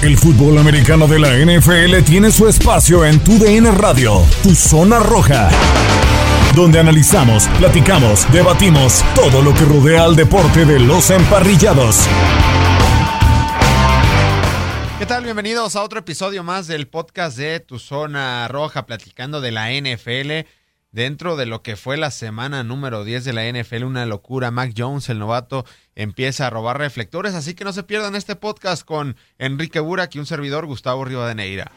El fútbol americano de la NFL tiene su espacio en Tu DN Radio, Tu Zona Roja, donde analizamos, platicamos, debatimos todo lo que rodea al deporte de los emparrillados. ¿Qué tal? Bienvenidos a otro episodio más del podcast de Tu Zona Roja, platicando de la NFL. Dentro de lo que fue la semana número 10 de la NFL, una locura. Mac Jones, el novato, empieza a robar reflectores, así que no se pierdan este podcast con Enrique Burak y un servidor, Gustavo Rivadeneira.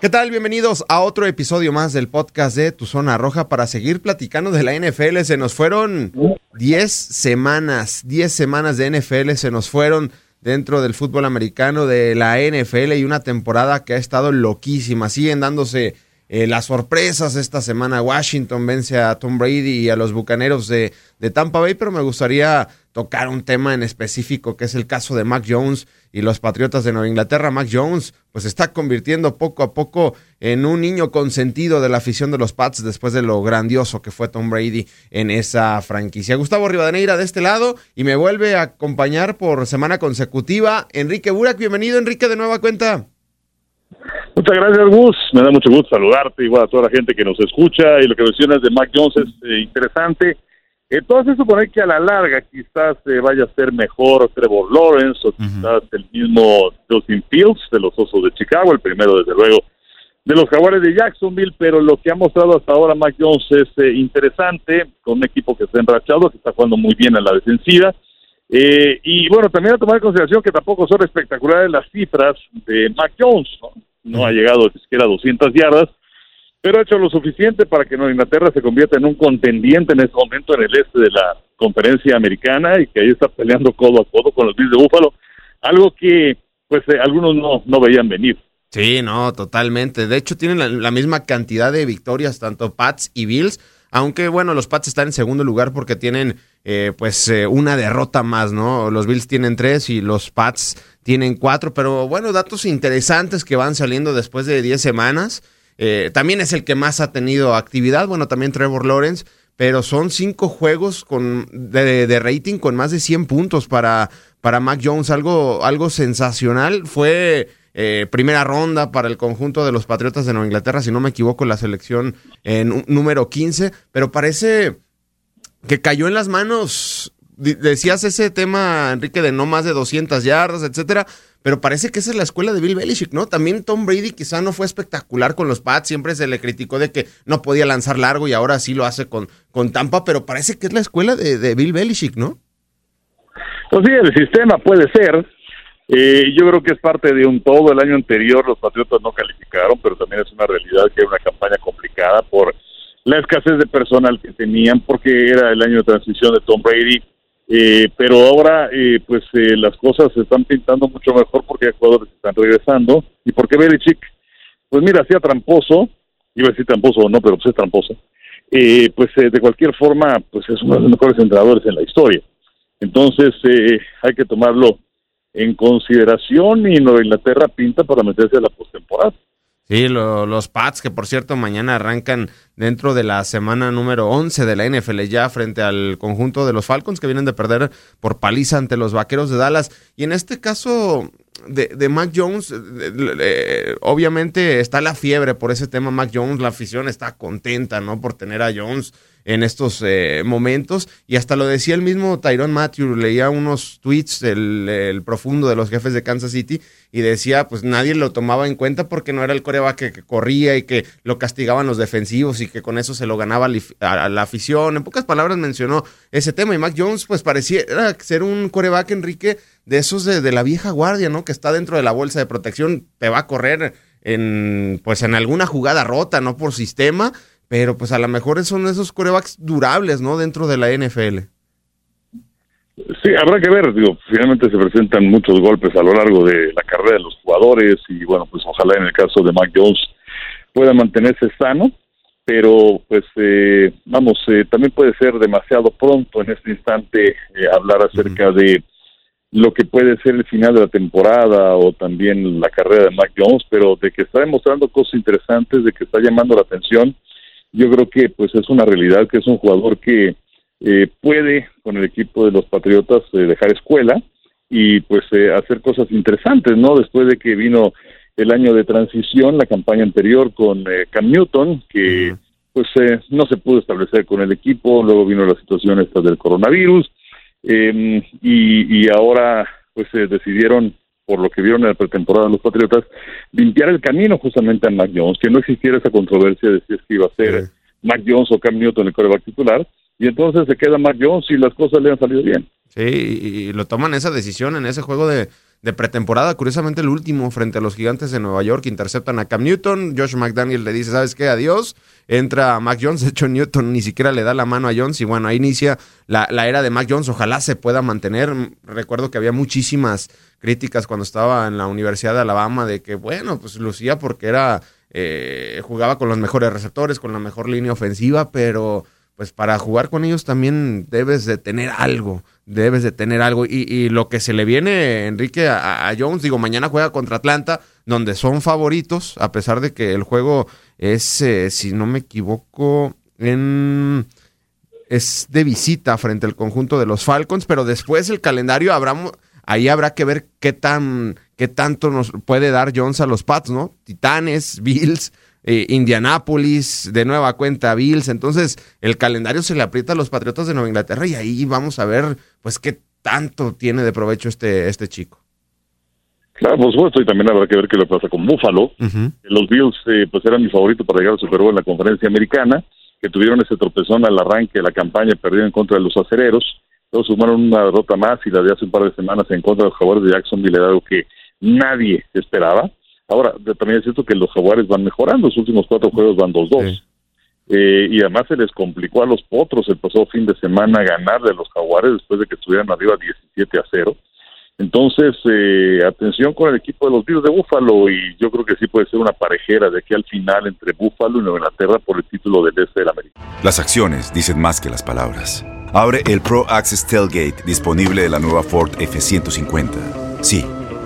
¿Qué tal? Bienvenidos a otro episodio más del podcast de Tu Zona Roja para seguir platicando de la NFL. Se nos fueron 10 semanas, 10 semanas de NFL se nos fueron dentro del fútbol americano de la NFL y una temporada que ha estado loquísima. Siguen dándose eh, las sorpresas esta semana. Washington vence a Tom Brady y a los Bucaneros de, de Tampa Bay, pero me gustaría tocar un tema en específico que es el caso de Mac Jones y los Patriotas de Nueva Inglaterra. Mac Jones pues está convirtiendo poco a poco en un niño consentido de la afición de los Pats después de lo grandioso que fue Tom Brady en esa franquicia. Gustavo Rivadeneira de este lado y me vuelve a acompañar por semana consecutiva Enrique Burak. Bienvenido Enrique de nueva cuenta. Muchas gracias, Gus. Me da mucho gusto saludarte, igual a toda la gente que nos escucha. Y lo que mencionas de Mac Jones es eh, interesante. Entonces, suponer que a la larga quizás eh, vaya a ser mejor Trevor Lawrence o quizás el mismo Justin Fields de los Osos de Chicago, el primero, desde luego, de los Jaguares de Jacksonville. Pero lo que ha mostrado hasta ahora Mac Jones es eh, interesante, con un equipo que está enrachado, que está jugando muy bien en la defensiva. Eh, y bueno, también a tomar en consideración que tampoco son espectaculares las cifras de Mac Jones, ¿no? No ha llegado siquiera a 200 yardas, pero ha hecho lo suficiente para que Nueva Inglaterra se convierta en un contendiente en este momento en el este de la conferencia americana y que ahí está peleando codo a codo con los Bills de Búfalo, algo que pues eh, algunos no, no veían venir. Sí, no, totalmente. De hecho, tienen la, la, misma cantidad de victorias, tanto Pats y Bills, aunque bueno, los Pats están en segundo lugar porque tienen eh, pues eh, una derrota más, ¿no? Los Bills tienen tres y los Pats tienen cuatro, pero bueno, datos interesantes que van saliendo después de diez semanas. Eh, también es el que más ha tenido actividad, bueno, también Trevor Lawrence, pero son cinco juegos con, de, de rating con más de 100 puntos para, para Mac Jones, algo, algo sensacional. Fue eh, primera ronda para el conjunto de los Patriotas de Nueva Inglaterra, si no me equivoco, la selección en número 15, pero parece que cayó en las manos, decías ese tema, Enrique, de no más de 200 yardas, etcétera, pero parece que esa es la escuela de Bill Belichick, ¿no? También Tom Brady quizá no fue espectacular con los Pats, siempre se le criticó de que no podía lanzar largo y ahora sí lo hace con, con Tampa, pero parece que es la escuela de, de Bill Belichick, ¿no? Pues sí, el sistema puede ser. Eh, yo creo que es parte de un todo. El año anterior los Patriotas no calificaron, pero también es una realidad que era una campaña complicada por la escasez de personal que tenían, porque era el año de transición de Tom Brady. Eh, pero ahora, eh, pues eh, las cosas se están pintando mucho mejor porque hay jugadores están regresando. ¿Y porque Belichick? Pues mira, hacía tramposo, iba a decir tramposo o no, pero pues es tramposo. Eh, pues eh, de cualquier forma, pues es uno de los mejores entrenadores en la historia. Entonces, eh, hay que tomarlo en consideración y Nueva Inglaterra pinta para meterse a la postemporada. Sí, lo, los Pats, que por cierto mañana arrancan dentro de la semana número 11 de la NFL ya frente al conjunto de los Falcons que vienen de perder por paliza ante los Vaqueros de Dallas. Y en este caso de, de Mac Jones, eh, obviamente está la fiebre por ese tema Mac Jones, la afición está contenta, ¿no? Por tener a Jones en estos eh, momentos. Y hasta lo decía el mismo Tyrone Matthew, leía unos tweets el, el, profundo de los jefes de Kansas City y decía, pues nadie lo tomaba en cuenta porque no era el coreback que, corría y que lo castigaban los defensivos y que con eso se lo ganaba a, a la afición. En pocas palabras mencionó ese tema y Mac Jones pues parecía ser un coreback, Enrique, de esos de, de la vieja guardia, ¿no? Que está dentro de la bolsa de protección, te va a correr en pues en alguna jugada rota, no por sistema, pero pues a lo mejor son esos corebacks durables, ¿no? Dentro de la NFL. Sí, habrá que ver, digo, finalmente se presentan muchos golpes a lo largo de la carrera de los jugadores y bueno, pues ojalá en el caso de Mac Jones pueda mantenerse sano, pero pues eh, vamos, eh, también puede ser demasiado pronto en este instante eh, hablar acerca de lo que puede ser el final de la temporada o también la carrera de Mac Jones, pero de que está demostrando cosas interesantes, de que está llamando la atención, yo creo que pues es una realidad que es un jugador que eh, puede con el equipo de los Patriotas eh, dejar escuela y pues eh, hacer cosas interesantes, ¿no? Después de que vino el año de transición, la campaña anterior con Cam Newton, que pues no se pudo establecer con el equipo, luego vino la situación esta del coronavirus y, y ahora pues decidieron por lo que vieron en la pretemporada de los Patriotas, limpiar el camino justamente a Mac Jones, que no existiera esa controversia de si es que iba a ser Mac Jones o Cam Newton el coreback titular, y entonces se queda Mac Jones y las cosas le han salido bien. Sí, y, lo toman esa decisión en ese juego de, pretemporada, curiosamente el último frente a los gigantes de Nueva York, interceptan a Cam Newton, Josh McDaniel le dice, ¿sabes qué? Adiós, entra Mac Jones, de hecho Newton ni siquiera le da la mano a Jones y bueno, ahí inicia la, la era de Mac Jones, ojalá se pueda mantener, recuerdo que había muchísimas críticas cuando estaba en la Universidad de Alabama de que bueno, pues lucía porque era, eh, jugaba con los mejores receptores, con la mejor línea ofensiva, pero pues para jugar con ellos también debes de tener algo, debes de tener algo. Y, lo que se le viene, Enrique, a, Jones, digo, mañana juega contra Atlanta, donde son favoritos, a pesar de que el juego es, eh, si no me equivoco, en es de visita frente al conjunto de los Falcons, pero después el calendario habrá ahí habrá que ver qué tan qué tanto nos puede dar Jones a los Pats, ¿no? Titanes, Bills, eh, Indianápolis, de nueva cuenta Bills. Entonces, el calendario se le aprieta a los Patriotas de Nueva Inglaterra y ahí vamos a ver, pues, qué tanto tiene de provecho este, este chico. Claro, por supuesto, y también habrá que ver qué le pasa con Buffalo. Los Bills, eh, pues, eran mi favorito para llegar al Super Bowl en la conferencia americana, que tuvieron ese tropezón al arranque de la campaña, perdieron en contra de los acereros. Luego sumaron una derrota más y la de hace un par de semanas en contra de los jugadores de Jacksonville, algo que nadie esperaba. Ahora, también es cierto que los jaguares van mejorando, los últimos cuatro juegos van 2-2. Eh, y además se les complicó a los potros el pasado fin de semana ganarle a los jaguares después de que estuvieran arriba 17 a 0. Entonces, eh, atención con el equipo de los Bills de Búfalo y yo creo que sí puede ser una parejera de aquí al final entre Búfalo y Nueva Inglaterra por el título del este del América. Las acciones dicen más que las palabras. Abre el Pro Access Tailgate disponible de la nueva Ford F-150. Sí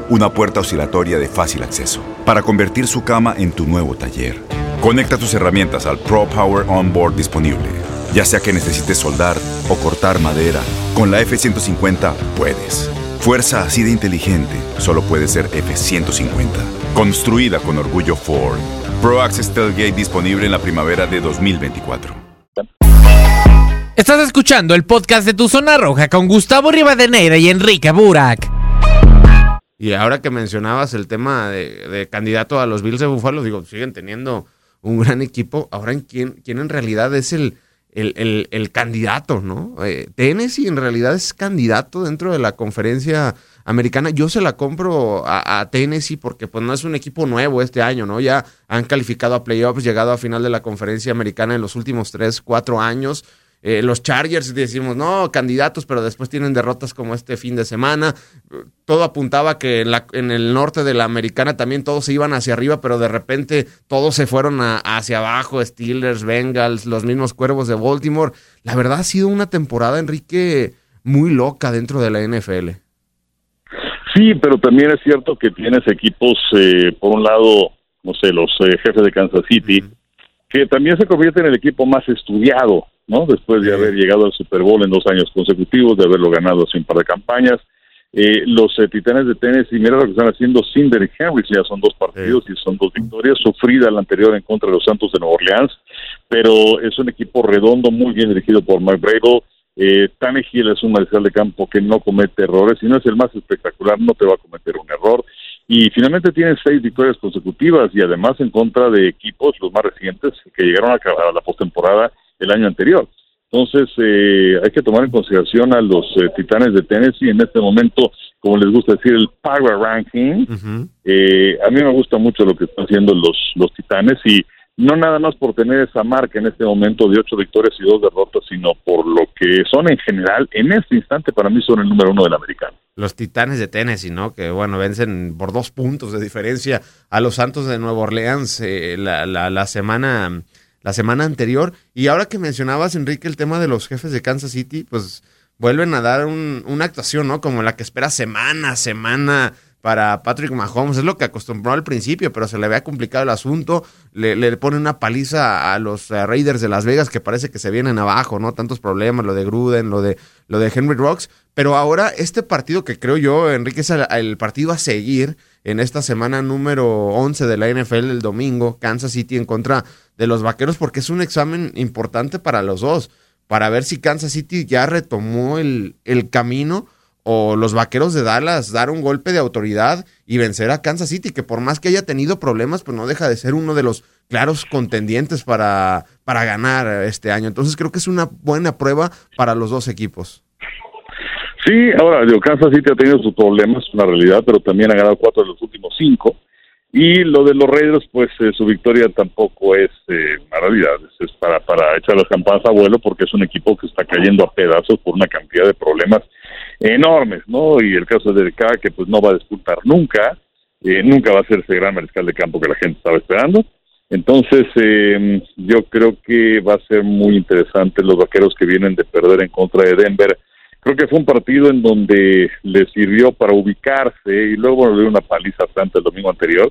una puerta oscilatoria de fácil acceso, para convertir su cama en tu nuevo taller. Conecta tus herramientas al Pro Power Onboard disponible. Ya sea que necesites soldar o cortar madera, con la F-150 puedes. Fuerza así de inteligente solo puede ser F-150. Construida con orgullo Ford. Pro Access Tailgate disponible en la primavera de 2024. Estás escuchando el podcast de Tu Zona Roja con Gustavo Rivadeneira y Enrique Burak. Y ahora que mencionabas el tema de, candidato a los Bills de Buffalo, digo, siguen teniendo un gran equipo. Ahora, ¿quién, quién en realidad es el, el, candidato, no? Eh, Tennessee en realidad es candidato dentro de la conferencia americana. Yo se la compro a, Tennessee porque pues no es un equipo nuevo este año, ¿no? Ya han calificado a playoffs, llegado a final de la conferencia americana en los últimos tres, cuatro años. Eh, los Chargers decimos, no, candidatos, pero después tienen derrotas como este fin de semana. Todo apuntaba que en, la, en el norte de la americana también todos se iban hacia arriba, pero de repente todos se fueron hacia abajo, Steelers, Bengals, los mismos cuervos de Baltimore. La verdad ha sido una temporada, Enrique, muy loca dentro de la NFL. Sí, pero también es cierto que tienes equipos, eh, por un lado, no sé, los eh, jefes de Kansas City, que también se convierte en el equipo más estudiado ¿no? Después de haber llegado al Super Bowl en dos años consecutivos, de haberlo ganado sin par de campañas. Eh, los eh, Titanes de Tennessee, mira lo que están haciendo sin Derrick Henry, ya son dos partidos y son dos victorias, sufrida la anterior en contra de los Santos de Nueva Orleans, pero es un equipo redondo, muy bien dirigido por Mike Brego. Eh, Tannehill es un mariscal de campo que no comete errores, y no es el más espectacular, no te va a cometer un error. Y finalmente tiene seis victorias consecutivas y además en contra de equipos, los más recientes, que llegaron a, a la postemporada el año anterior. Entonces, eh, hay que tomar en consideración a los eh, Titanes de Tennessee en este momento, como les gusta decir, el Power Ranking. Eh, a mí me gusta mucho lo que están haciendo los, los Titanes y no nada más por tener esa marca en este momento de ocho victorias y dos derrotas, sino por lo que son en general, en este instante para mí son el número uno del americano. Los Titanes de Tennessee, ¿no? Que bueno, vencen por dos puntos de diferencia a los Santos de Nueva Orleans eh, la, la, la, semana la semana anterior. Y ahora que mencionabas, Enrique, el tema de los jefes de Kansas City, pues vuelven a dar un, una actuación, ¿no? Como la que espera semana a semana para Patrick Mahomes. Es lo que acostumbró al principio, pero se le había complicado el asunto. Le, le pone una paliza a los Raiders de Las Vegas que parece que se vienen abajo, ¿no? Tantos problemas, lo de Gruden, lo de, lo de Henry Rocks. Pero ahora este partido que creo yo, Enrique, es el, el partido a seguir en esta semana número 11 de la NFL el domingo, Kansas City en contra de los Vaqueros, porque es un examen importante para los dos, para ver si Kansas City ya retomó el, el camino o los vaqueros de Dallas dar un golpe de autoridad y vencer a Kansas City, que por más que haya tenido problemas, pues no deja de ser uno de los claros contendientes para, para ganar este año. Entonces creo que es una buena prueba para los dos equipos. Sí, ahora, Kansas City ha tenido sus problemas, una realidad, pero también ha ganado cuatro de los últimos cinco. Y lo de los Raiders, pues eh, su victoria tampoco es eh, realidad, es, para, para echar las campanas a vuelo porque es un equipo que está cayendo a pedazos por una cantidad de problemas enormes, ¿no? Y el caso de K, que pues no va a disputar nunca, eh, nunca va a ser ese gran mariscal de campo que la gente estaba esperando. Entonces, eh, yo creo que va a ser muy interesante los vaqueros que vienen de perder en contra de Denver. Creo que fue un partido en donde les sirvió para ubicarse y luego le dio una paliza bastante el domingo anterior.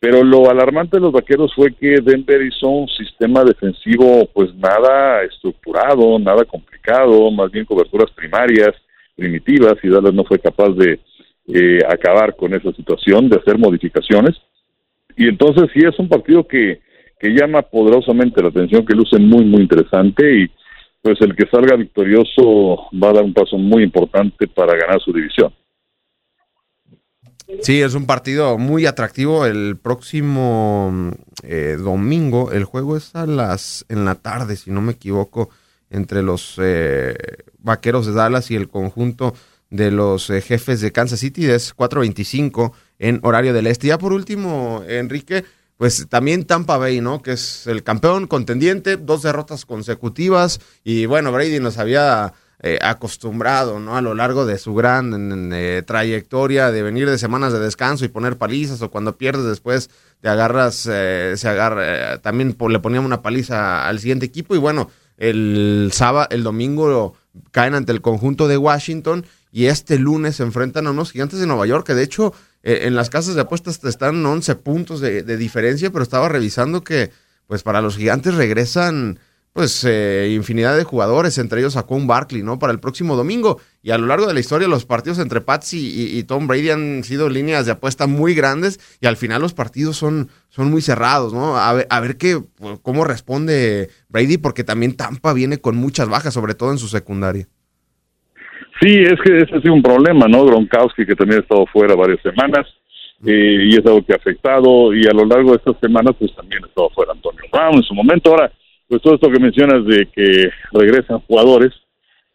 Pero lo alarmante de los vaqueros fue que Denver hizo un sistema defensivo pues nada estructurado, nada complicado, más bien coberturas primarias, primitivas y Dallas no fue capaz de eh, acabar con esa situación, de hacer modificaciones. Y entonces sí es un partido que, que llama poderosamente la atención, que luce muy, muy interesante y pues el que salga victorioso va a dar un paso muy importante para ganar su división. Sí, es un partido muy atractivo. El próximo eh, domingo, el juego es a las en la tarde, si no me equivoco, entre los eh, vaqueros de Dallas y el conjunto de los eh, jefes de Kansas City. Es 4.25 en horario del este. Ya por último, Enrique, pues también Tampa Bay, ¿no? Que es el campeón contendiente, dos derrotas consecutivas. Y bueno, Brady nos había eh, acostumbrado, ¿no? A lo largo de su gran eh, trayectoria de venir de semanas de descanso y poner palizas, o cuando pierdes después te agarras, eh, se agarra, también le poníamos una paliza al siguiente equipo. Y bueno, el sábado, el domingo caen ante el conjunto de Washington y este lunes se enfrentan a unos gigantes de Nueva York, que de hecho eh, en las casas de apuestas están 11 puntos de, diferencia, pero estaba revisando que pues para los gigantes regresan pues eh, infinidad de jugadores, entre ellos a Con Barkley, ¿no? Para el próximo domingo. Y a lo largo de la historia, los partidos entre Patsy y, y, Tom Brady han sido líneas de apuesta muy grandes y al final los partidos son, son muy cerrados, ¿no? A ver, a ver qué, cómo responde Brady, porque también Tampa viene con muchas bajas, sobre todo en su secundaria. Sí, es que ese ha sido un problema, ¿no? Gronkowski, que también ha estado fuera varias semanas, eh, y es algo que ha afectado, y a lo largo de estas semanas, pues también ha estado fuera Antonio Brown en su momento. Ahora, pues todo esto que mencionas de que regresan jugadores,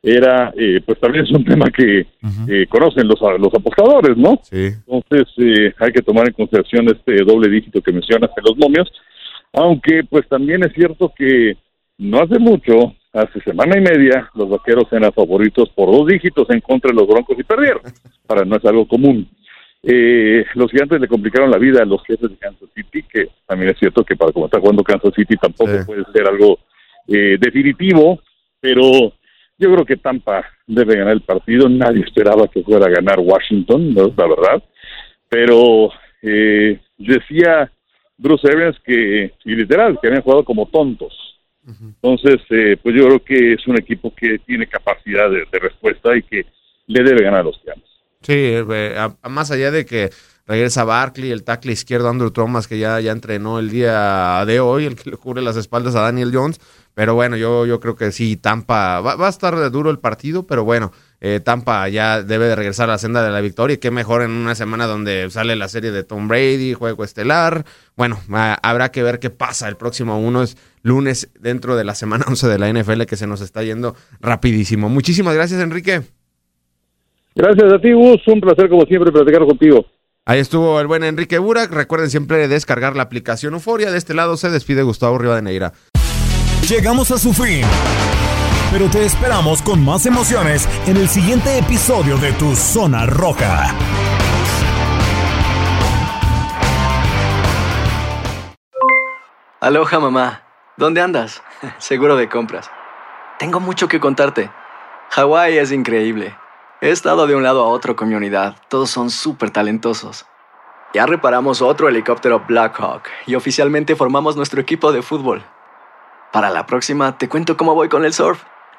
era, eh, pues también es un tema que uh -huh. eh, conocen los, los apostadores, ¿no? Sí. Entonces, eh, hay que tomar en consideración este doble dígito que mencionas en los momios, aunque pues también es cierto que no hace mucho hace semana y media los vaqueros eran favoritos por dos dígitos en contra de los broncos y perdieron. Para no es algo común. Eh, los gigantes le complicaron la vida a los jefes de Kansas City, que también es cierto que para como está jugando Kansas City tampoco sí. puede ser algo eh, definitivo, pero yo creo que Tampa debe ganar el partido. Nadie esperaba que fuera a ganar Washington, ¿no? la verdad. Pero eh, decía Bruce Evans que, y literal, que habían jugado como tontos entonces, eh, pues yo creo que es un equipo que tiene capacidad de, respuesta y que le debe ganar a los Giants. Sí, eh, a, a más allá de que regresa Barkley, el tackle izquierdo Andrew Thomas, que ya, ya entrenó el día de hoy, el que le cubre las espaldas a Daniel Jones. Pero bueno, yo, yo creo que sí, Tampa va, va a estar duro el partido, pero bueno, eh, Tampa ya debe de regresar a la senda de la victoria. Y qué mejor en una semana donde sale la serie de Tom Brady, juego estelar. Bueno, habrá que ver qué pasa. El próximo uno es lunes dentro de la semana 11 de la NFL que se nos está yendo rapidísimo. Muchísimas gracias, Enrique. Gracias a ti, Gus. Un placer, como siempre, platicar contigo. Ahí estuvo el buen Enrique Burak. Recuerden siempre descargar la aplicación Euforia. De este lado se despide Gustavo Rivadeneira. Llegamos a su fin. Pero te esperamos con más emociones en el siguiente episodio de Tu Zona Roja. Aloha mamá, ¿dónde andas? Seguro de compras. Tengo mucho que contarte. Hawái es increíble. He estado de un lado a otro con mi unidad. Todos son súper talentosos. Ya reparamos otro helicóptero Blackhawk y oficialmente formamos nuestro equipo de fútbol. Para la próxima te cuento cómo voy con el surf